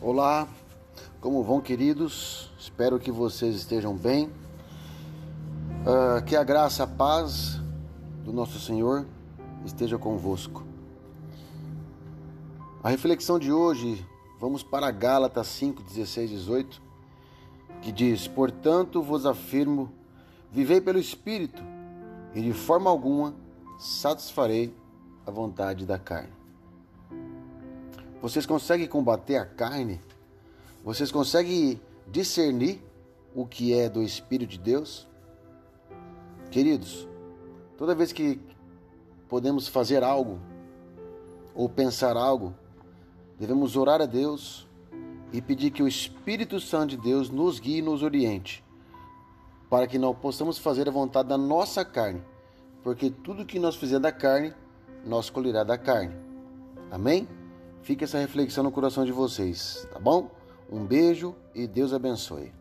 Olá, como vão, queridos? Espero que vocês estejam bem. Uh, que a graça, a paz do nosso Senhor esteja convosco. A reflexão de hoje, vamos para Gálatas 5, 16, 18, que diz: Portanto vos afirmo, vivei pelo Espírito, e de forma alguma satisfarei a vontade da carne. Vocês conseguem combater a carne? Vocês conseguem discernir o que é do Espírito de Deus? Queridos, toda vez que podemos fazer algo ou pensar algo, devemos orar a Deus e pedir que o Espírito Santo de Deus nos guie e nos oriente, para que não possamos fazer a vontade da nossa carne, porque tudo que nós fizer da carne, nós colherá da carne. Amém? Fique essa reflexão no coração de vocês, tá bom? Um beijo e Deus abençoe.